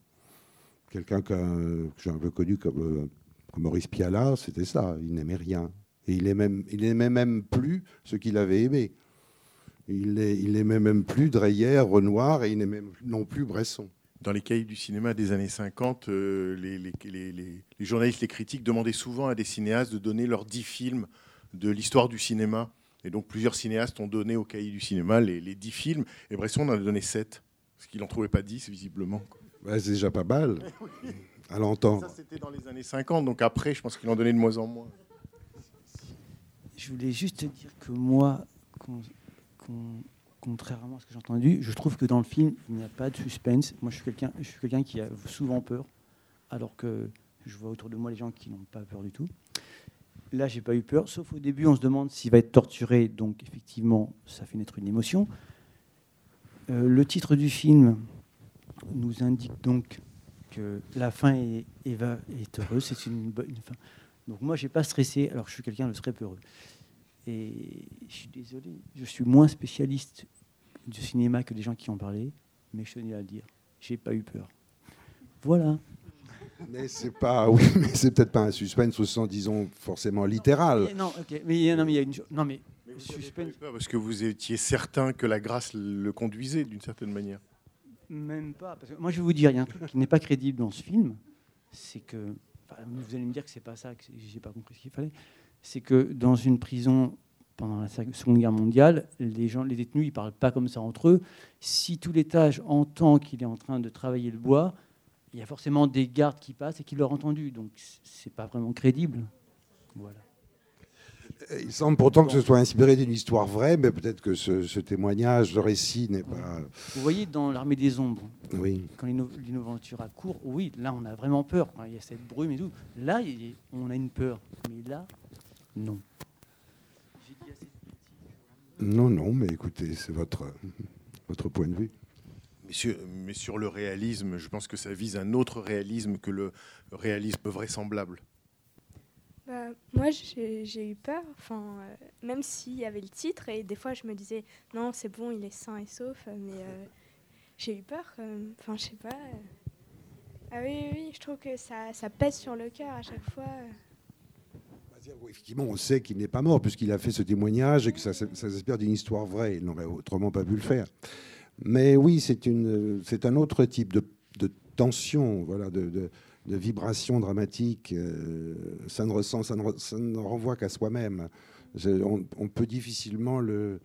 Quelqu'un que, j'ai un peu connu comme, comme Maurice Pialat, c'était ça, il n'aimait rien. Et il n'aimait même, plus ce qu'il avait aimé. Il n'aimait même plus Dreyer, Renoir, et il n'aimait non plus Bresson dans les cahiers du cinéma des années 50, euh, les, les, journalistes, les critiques demandaient souvent à des cinéastes de donner leurs dix films de l'histoire du cinéma. Et donc plusieurs cinéastes ont donné au cahier du cinéma les, dix films. Et Bresson en a donné sept, parce qu'il n'en trouvait pas dix, visiblement. C'est déjà pas mal à l'entendre. Ça, c'était dans les années 50, donc après, je pense qu'il en donnait de moins en moins. Je voulais juste dire que moi, contrairement à ce que j'ai entendu, je trouve que dans le film, il n'y a pas de suspense. Moi, je suis quelqu'un, je suis quelqu'un qui a souvent peur, alors que je vois autour de moi les gens qui n'ont pas peur du tout. Là, j'ai pas eu peur, sauf au début, on se demande s'il va être torturé, donc effectivement, ça fait naître une émotion. Euh, le titre du film nous indique donc que la fin est, est, heureuse, c'est une bonne fin. Donc moi, j'ai pas stressé, alors que je suis quelqu'un de très peureux. Et je suis désolé, je suis moins spécialiste du cinéma que les gens qui ont parlé, mais je tenais à le dire. J'ai pas eu peur. Voilà. Mais c'est pas, oui, mais c'est peut-être pas un suspense au sens, disons, forcément littéral. Non, ok, mais non, mais il y a une, non, mais, suspense. parce que vous étiez certain que la grâce le conduisait d'une certaine manière. Même pas, parce que moi je vais vous dire, il y a un truc qui n'est pas crédible dans ce film, c'est que, vous allez me dire que c'est pas ça, que j'ai pas compris ce qu'il fallait c'est que dans une prison pendant la Seconde Guerre mondiale, les, gens, les détenus, ils parlent pas comme ça entre eux. Si tout l'étage entend qu'il est en train de travailler le bois, il y a forcément des gardes qui passent et qui l'auront entendu. Donc c'est pas vraiment crédible. Voilà. Il semble pourtant que ce soit inspiré d'une histoire vraie, mais peut-être que ce, témoignage, ce récit n'est pas. Vous voyez dans l'Armée des Ombres, oui. quand l'Innoventura court, oui, là on a vraiment peur. il y a cette brume et tout. Là, on a une peur. Mais là, non. Non, non, mais écoutez, c'est votre, votre point de vue. Mais sur, mais sur le réalisme, je pense que ça vise un autre réalisme que le réalisme vraisemblable. Bah, moi, j'ai eu peur, enfin, euh, même s'il y avait le titre, et des fois je me disais, non, c'est bon, il est sain et sauf, euh, mais euh, j'ai eu peur. Enfin, je sais pas. euh. Ah oui, oui, je trouve que ça, pèse sur le cœur à chaque fois. Effectivement, on sait qu'il n'est pas mort puisqu'il a fait ce témoignage et que ça, ça s'inspire d'une histoire vraie. Il n'aurait autrement pas pu le faire. Mais oui, c'est un autre type de, tension, voilà, de vibration dramatique. Euh, ça ne renvoie qu'à soi-même. On, peut difficilement le,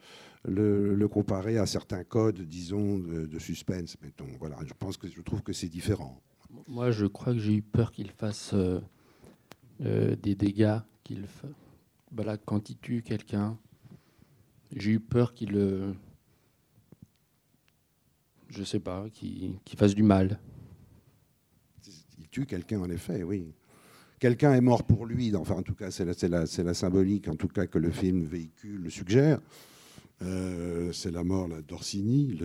comparer à certains codes, disons, de, de suspense. Mettons. Voilà, je pense que je trouve que c'est différent. Moi, je crois que j'ai eu peur qu'il fasse euh, euh, des dégâts, qu'il voilà, quand il tue quelqu'un. J'ai eu peur qu'il, je sais pas, qu'il fasse du mal. Quelqu'un, en effet, oui. Quelqu'un est mort pour lui, enfin, en tout cas, c'est la, la, la symbolique, en tout cas, que le film véhicule, le suggère. Euh, c'est la mort d'Orsini.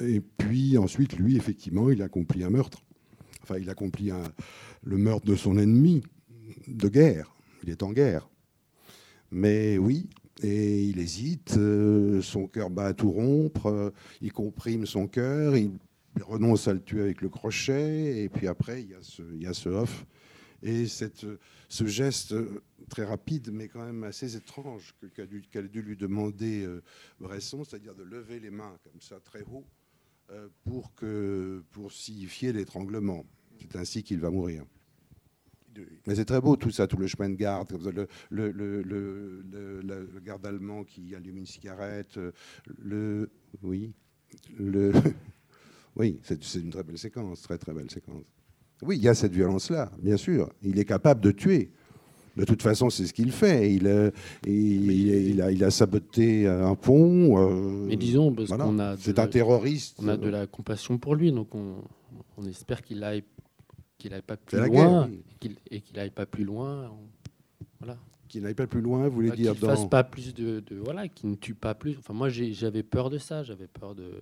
Et puis, ensuite, lui, effectivement, il accomplit un meurtre. Enfin, il accomplit le meurtre de son ennemi de guerre. Il est en guerre. Mais oui, et il hésite, euh, son cœur bat à tout rompre, euh, il comprime son cœur, il renonce à le tuer avec le crochet, et puis après, il y a ce, il y a ce off. Et cette, ce geste euh, très rapide, mais quand même assez étrange, qu'a dû, qu'a dû lui demander euh, Bresson, c'est-à-dire de lever les mains comme ça, très haut, euh, pour, que, pour signifier l'étranglement. C'est ainsi qu'il va mourir. Mais c'est très beau tout ça, tout le chemin de garde, le, le, le, le- garde allemand qui allume une cigarette, le, oui, le, oui, c'est une très belle séquence, très très belle séquence. Oui, il y a cette violence-là, bien sûr. Il est capable de tuer. De toute façon, c'est ce qu'il fait. Il, euh, il, il a, il a saboté un pont. euh, Mais disons, parce voilà. qu'on a. C'est un terroriste. On a de la compassion pour lui, donc on, on espère qu'il aille, qu'il aille pas plus loin, guerre, et qu'il- et qu'il aille pas plus loin. Voilà. Qu'il n'aille pas plus loin, vous voulez Bah, dire qu'il fasse dans- pas plus de, de- voilà, qu'il ne tue pas plus. Enfin, moi, j'avais peur de ça. J'avais peur de.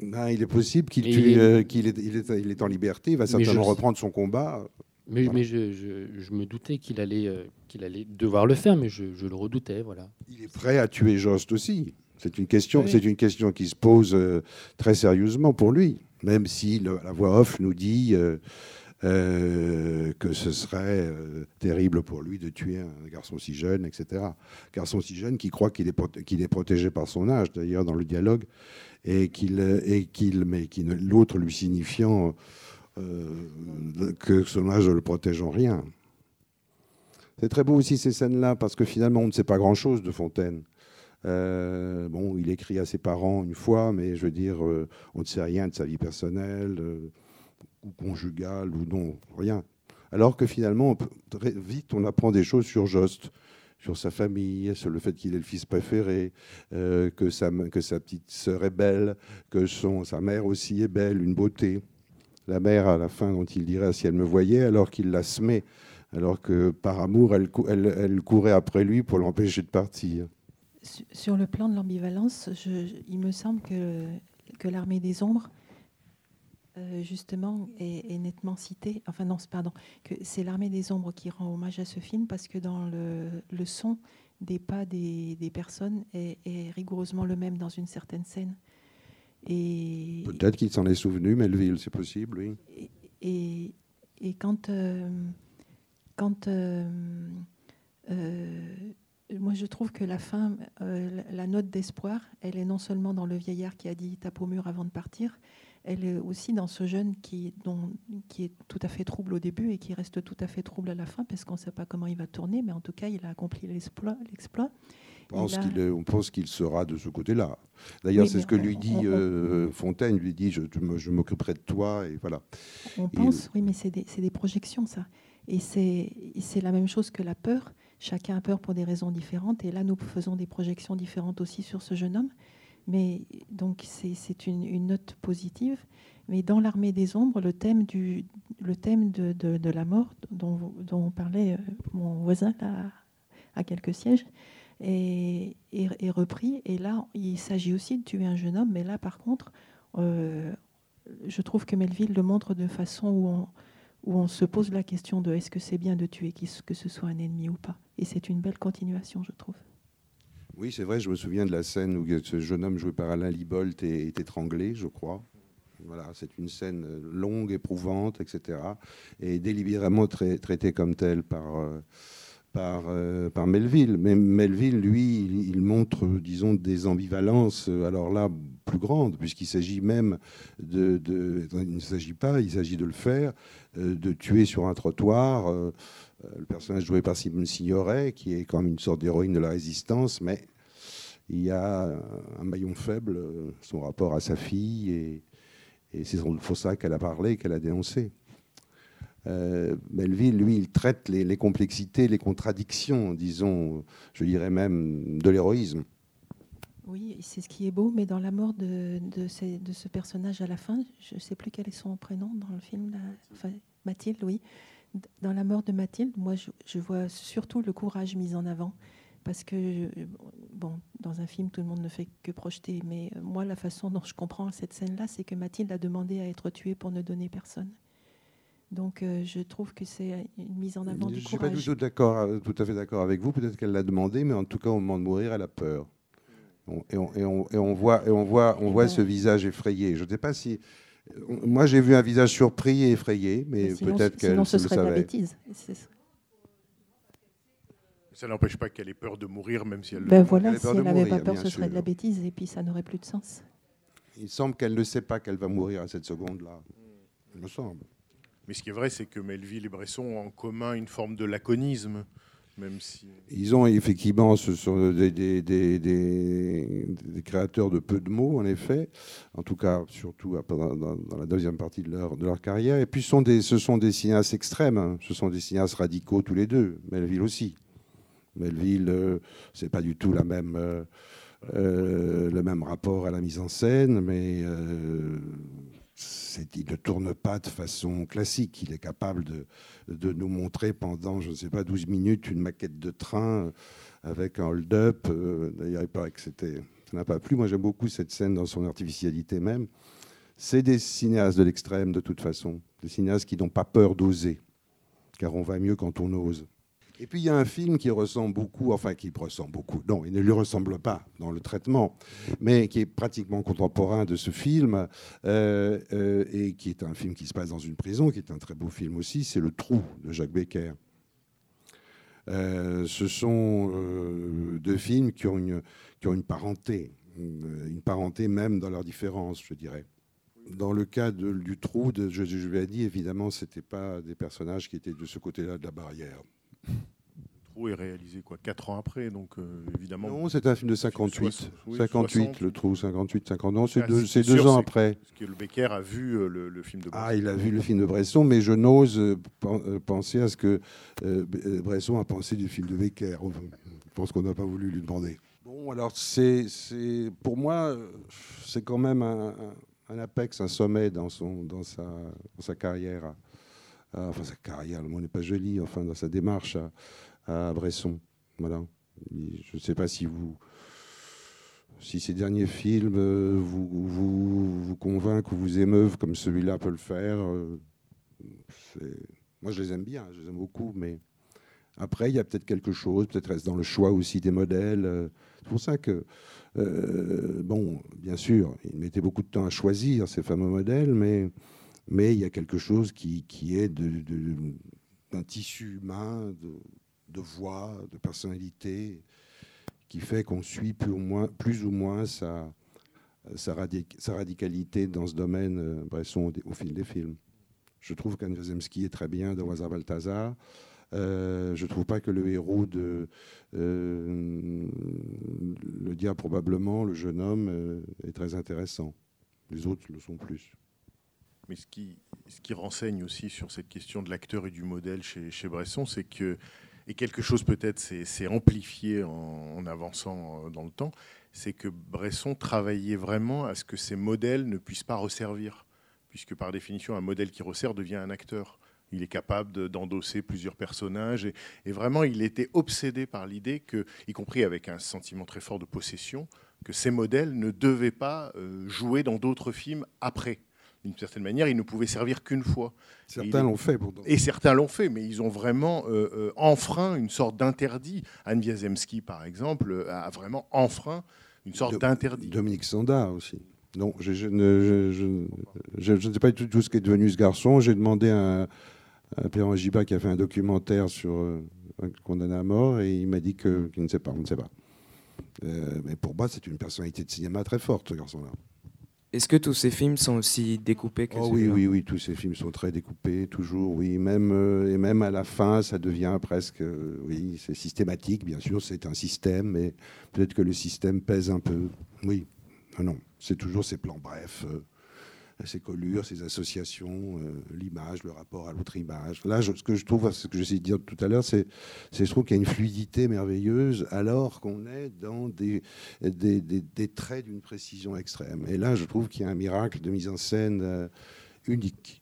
Ben, il est possible qu'il euh, est, il est, il est en liberté, il va certainement je- reprendre son combat. Mais, Voilà. mais je, je- je me doutais qu'il allait, euh, qu'il allait devoir le faire, mais je, le redoutais, voilà. Il est prêt à tuer Jost aussi. C'est une question, Oui. c'est une question qui se pose euh, très sérieusement pour lui, même si le- la voix off nous dit que ce serait terrible pour lui de tuer un garçon si jeune, etc. Garçon si jeune qui croit qu'il est, proté- qu'il est protégé par son âge, d'ailleurs dans le dialogue, et qu'il, et qu'il, mais qui l'autre lui signifiant euh, que son âge ne le protège en rien. C'est très beau aussi ces scènes-là, parce que finalement, on ne sait pas grand-chose de Fontaine. Euh, bon, il écrit à ses parents une fois, mais je veux dire, euh, on ne sait rien de sa vie personnelle, ou conjugale, ou non, rien. Alors que finalement, très vite, on apprend des choses sur Jost, sur sa famille, sur le fait qu'il est le fils préféré, euh, que, sa, que sa petite sœur est belle, que son, sa mère aussi est belle, une beauté. La mère, à la fin, dont il dirait si elle me voyait, alors qu'il la semait, alors que par amour, elle, elle, elle courait après lui pour l'empêcher de partir. Su- Sur le plan de l'ambivalence, il me semble que, que l'armée des ombres, euh, justement, est, est nettement citée. Enfin non, pardon, que c'est l'armée des ombres qui rend hommage à ce film parce que dans le, le son des pas des, des personnes est, est rigoureusement le même dans une certaine scène. Et, Peut-être qu'il s'en est souvenu, Melville, c'est possible, oui. et, et quand, euh, quand euh, moi je trouve que la fin, euh, la la note d'espoir, elle est non seulement dans le vieillard qui a dit tape au mur avant de partir, elle est aussi dans ce jeune qui, dont, qui est tout à fait trouble au début et qui reste tout à fait trouble à la fin parce qu'on ne sait pas comment il va tourner, mais en tout cas il a accompli l'exploit. On pense a- qu'il est- on pense qu'il sera de ce côté-là. D'ailleurs, Oui, c'est ce que lui dit on- on- euh, Fontaine. Lui dit je, je m'occuperai de toi et voilà. On pense, oui, mais c'est des, projections, ça. Et c'est la même chose que la peur. Chacun a peur pour des raisons différentes. Et là, nous faisons des projections différentes aussi sur ce jeune homme. Mais donc, c'est une, note positive. Mais dans l'armée des ombres, le thème, du, le thème de, de- la mort, dont, dont parlait euh, mon voisin là, à quelques sièges, est, est- repris. Et là, il s'agit aussi de tuer un jeune homme. Mais là, par contre, euh, je trouve que Melville le montre de façon où on, où on se pose la question de est-ce que c'est bien de tuer que ce soit un ennemi ou pas. Et c'est une belle continuation, je trouve. Oui, c'est vrai, je me souviens de la scène où ce jeune homme joué par Alain Libolt est, étranglé, je crois. Voilà, c'est une scène euh, longue, éprouvante, etc. Et délibérément trai- traitée comme telle par, euh, euh, par Melville. Mais Melville, lui, il, montre, disons, des ambivalences, alors là, plus grandes, puisqu'il s'agit même de... il ne s'agit pas, il s'agit de le faire, de tuer sur un trottoir. Euh, le personnage joué par Simone Signoret, qui est quand même une sorte d'héroïne de la résistance, mais il y a un maillon faible, euh, son rapport à sa fille, et, et c'est pour ça qu'elle a parlé, qu'elle a dénoncé. Euh, Melville, lui, il traite les, complexités, les contradictions, disons, je dirais même, de l'héroïsme. Oui, c'est ce qui est beau, mais dans la mort de, ce personnage à la fin, je ne sais plus quel est son prénom dans le film, Mathilde, oui. Dans la mort de Mathilde, moi, je, je vois surtout le courage mis en avant. Parce que, bon, dans un film, tout le monde ne fait que projeter. Mais euh, moi, la façon dont je comprends cette scène-là, c'est que Mathilde a demandé à être tuée pour ne donner personne. Donc, euh, je trouve que c'est une mise en avant Je du ne suis pas du courage. tout, d'accord, euh, tout à fait d'accord avec vous. Peut-être qu'elle l'a demandé, mais en tout cas, au moment de mourir, elle a peur. On- Et on, et on- et on voit, et on voit, on voit ce visage effrayé. Je ne sais pas si. Moi, j'ai vu un visage surpris et effrayé, mais peut-être qu'elle sinon ce le serait de la savait. bêtise. C'est- Ça n'empêche pas qu'elle ait peur de mourir, même si elle le Ben voilà, Elle a si elle n'avait pas peur, ce serait de la bêtise et puis ça n'aurait plus de sens. Il semble qu'elle ne sait pas qu'elle va mourir à cette seconde-là. Il me semble. Mais ce qui est vrai, c'est que Melville et Bresson ont en commun une forme de laconisme, même si. Ils ont effectivement, ce sont des, créateurs de peu de mots, en effet, en tout cas, surtout dans, la deuxième partie de leur, de leur carrière. Et puis, ce sont des, ce sont des cinéastes extrêmes, hein. ce sont des cinéastes radicaux tous les deux, Melville aussi. Melville, euh, c'est pas du tout même, euh, euh, le même rapport à la mise en scène, mais il ne tourne pas de façon classique. Il est capable de, nous montrer pendant, je ne sais pas, 12 minutes une maquette de train avec un hold-up. Euh, D'ailleurs, il paraît que ça n'a pas plu. Moi, j'aime beaucoup cette scène dans son artificialité même. C'est des cinéastes de l'extrême, de toute façon. Des cinéastes qui n'ont pas peur d'oser, car on va mieux quand on ose. Et puis il y a un film qui ressemble beaucoup, enfin qui ressemble beaucoup, non, il ne lui ressemble pas dans le traitement, mais qui est pratiquement contemporain de ce film, euh, euh, et qui est un film qui se passe dans une prison, qui est un très beau film aussi, c'est Le Trou de Jacques Becker. Euh, ce sont deux films qui ont une, parenté, une, parenté même dans leurs différences, je dirais. Dans le cas de- du trou, de, l'ai dit, évidemment, ce n'étaient pas des personnages qui étaient de ce côté-là de la barrière. Trou est réalisé quoi, 4 ans après, donc euh, évidemment. Non, c'est un film de 58. Soix- oui, 58, 60. le trou, 58, 50. Non, c'est Ah, deux, c'est deux sûr, ans après. Parce que le Becker a vu euh, le, le film de Ah, il a vu le film de Bresson, mais je n'ose euh, pen- penser à ce que Bresson a pensé du film de Becker. Je pense qu'on n'a pas voulu lui demander. Bon, alors, c'est, c'est- pour moi, c'est quand même un, un- un apex, un sommet dans, son, dans, sa, dans sa carrière. À- enfin, sa carrière, le mot n'est pas joli, enfin, dans sa démarche à, Bresson. Voilà. Je ne sais pas si vous. Si ces derniers films euh, vous, vous, convainquent ou vous émeuvent comme celui-là peut le faire, euh, moi je les aime bien, je les aime beaucoup, mais après il y a peut-être quelque chose, peut-être reste dans le choix aussi des modèles. euh, C'est pour ça que, bon, bien sûr, il mettait beaucoup de temps à choisir ces fameux modèles, mais, mais il y a quelque chose qui, est d'un tissu humain, de, voix, de personnalité, qui fait qu'on suit plus ou moins, sa, sa, radic- sa radicalité dans ce domaine, euh, Bresson, au, fil des films. Je trouve qu'Anne Wazemski est très bien de Wazar Balthazar. Euh, je ne trouve pas que le héros de euh, Le Diable, probablement, le jeune homme, est très intéressant. Les autres le sont plus. Mais ce qui, renseigne aussi sur cette question de l'acteur et du modèle chez, chez Bresson, c'est que, et quelque chose peut-être s'est amplifié en, avançant euh, dans le temps, c'est que Bresson travaillait vraiment à ce que ces modèles ne puissent pas resservir, puisque par définition, un modèle qui resserre devient un acteur. Il est capable de- d'endosser plusieurs personnages, et, et vraiment, il était obsédé par l'idée que, y compris avec un sentiment très fort de possession, que ces modèles ne devaient pas euh, jouer dans d'autres films après. D'une certaine manière, ils ne pouvaient servir qu'une fois. Certains il- l'ont fait, pourtant. Et certains l'ont fait, mais ils ont vraiment euh, euh, enfreint une sorte d'interdit. Anne Wiazemski, par exemple, euh, a vraiment enfreint une sorte d'interdit. Dominique Sanda aussi. Non, je, je ne, je- je- je- je ne sais pas du tout ce qu'est devenu ce garçon. J'ai demandé à, à Pierre Giba qui a fait un documentaire sur euh, un condamné à mort et il m'a dit que- qu'il ne sait pas, on ne sait pas. Euh, mais pour moi, c'est une personnalité de cinéma très forte, ce garçon-là. Est-ce que tous ces films sont aussi découpés que Oh oui, oui, oui, tous ces films sont très découpés, toujours, oui. Même, euh, et même à la fin, ça devient presque, euh, oui, c'est systématique, bien sûr, c'est un système, mais peut-être que le système pèse un peu. Oui, non, non, c'est toujours ces plans brefs, euh, ces collures, ces associations, euh, l'image, le rapport à l'autre image. Là, ce que je trouve, ce que j'essaie de dire tout à l'heure, c'est, je trouve qu'il y a une fluidité merveilleuse alors qu'on est dans des traits d'une précision extrême. Et là, je trouve qu'il y a un miracle de mise en scène euh, unique.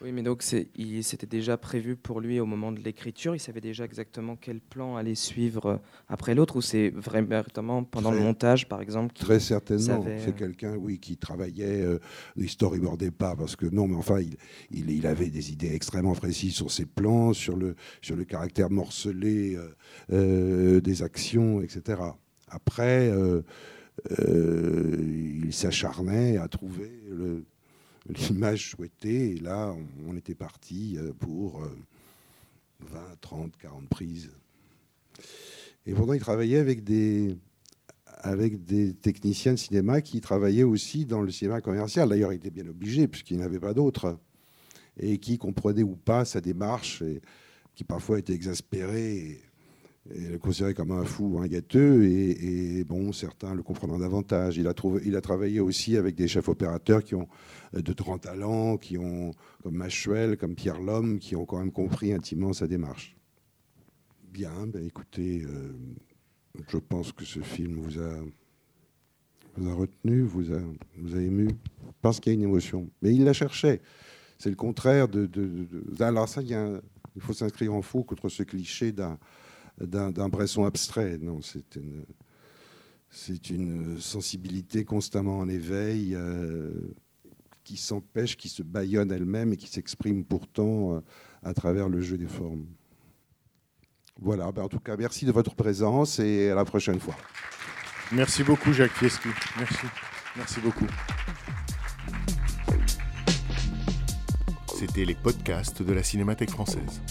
Oui, mais donc c'était déjà prévu pour lui au moment de l'écriture. Il savait déjà exactement quel plan allait suivre euh, après l'autre, ou c'est vraiment pendant le montage, par exemple Très certainement. savait, C'est euh, quelqu'un, oui, qui travaillait, euh, il storyboardait pas, parce que non, mais enfin, il, il, il avait des idées extrêmement précises sur ses plans, sur le, sur le caractère morcelé euh, euh, des actions, etc. Après, euh, euh, il s'acharnait à trouver le- l'image souhaitée, et là, on, était parti euh, pour euh, 20, 30, 40 prises. Et pourtant, il travaillait avec des, avec des techniciens de cinéma qui travaillaient aussi dans le cinéma commercial. D'ailleurs, il était bien obligé, puisqu'il n'avait pas d'autres. Et qui comprenaient ou pas sa démarche, et qui parfois étaient exaspérés et, le considéraient comme un fou ou un gâteux. Et, bon, certains le comprendront davantage. Il a, trouvé, il a travaillé aussi avec des chefs opérateurs qui ont euh, de grands talents, qui ont, comme Machuel, comme Pierre Lhomme, qui ont quand même compris intimement sa démarche. Bien, ben écoutez, euh, je pense que ce film vous a, retenu, vous a, ému, parce qu'il y a une émotion. Mais il la cherchait. C'est le contraire de. de- alors, ça, il, il faut s'inscrire en faux contre ce cliché d'un, d'un, Bresson abstrait. Non, c'est une, c'est une sensibilité constamment en éveil, euh, qui s'empêche, qui se bâillonne elle-même et qui s'exprime pourtant euh, à travers le jeu des formes. Voilà, ben, en tout cas, merci de votre présence et à la prochaine fois. Merci beaucoup, Jacques Fieschi. Merci. Merci beaucoup. C'était les podcasts de la Cinémathèque française.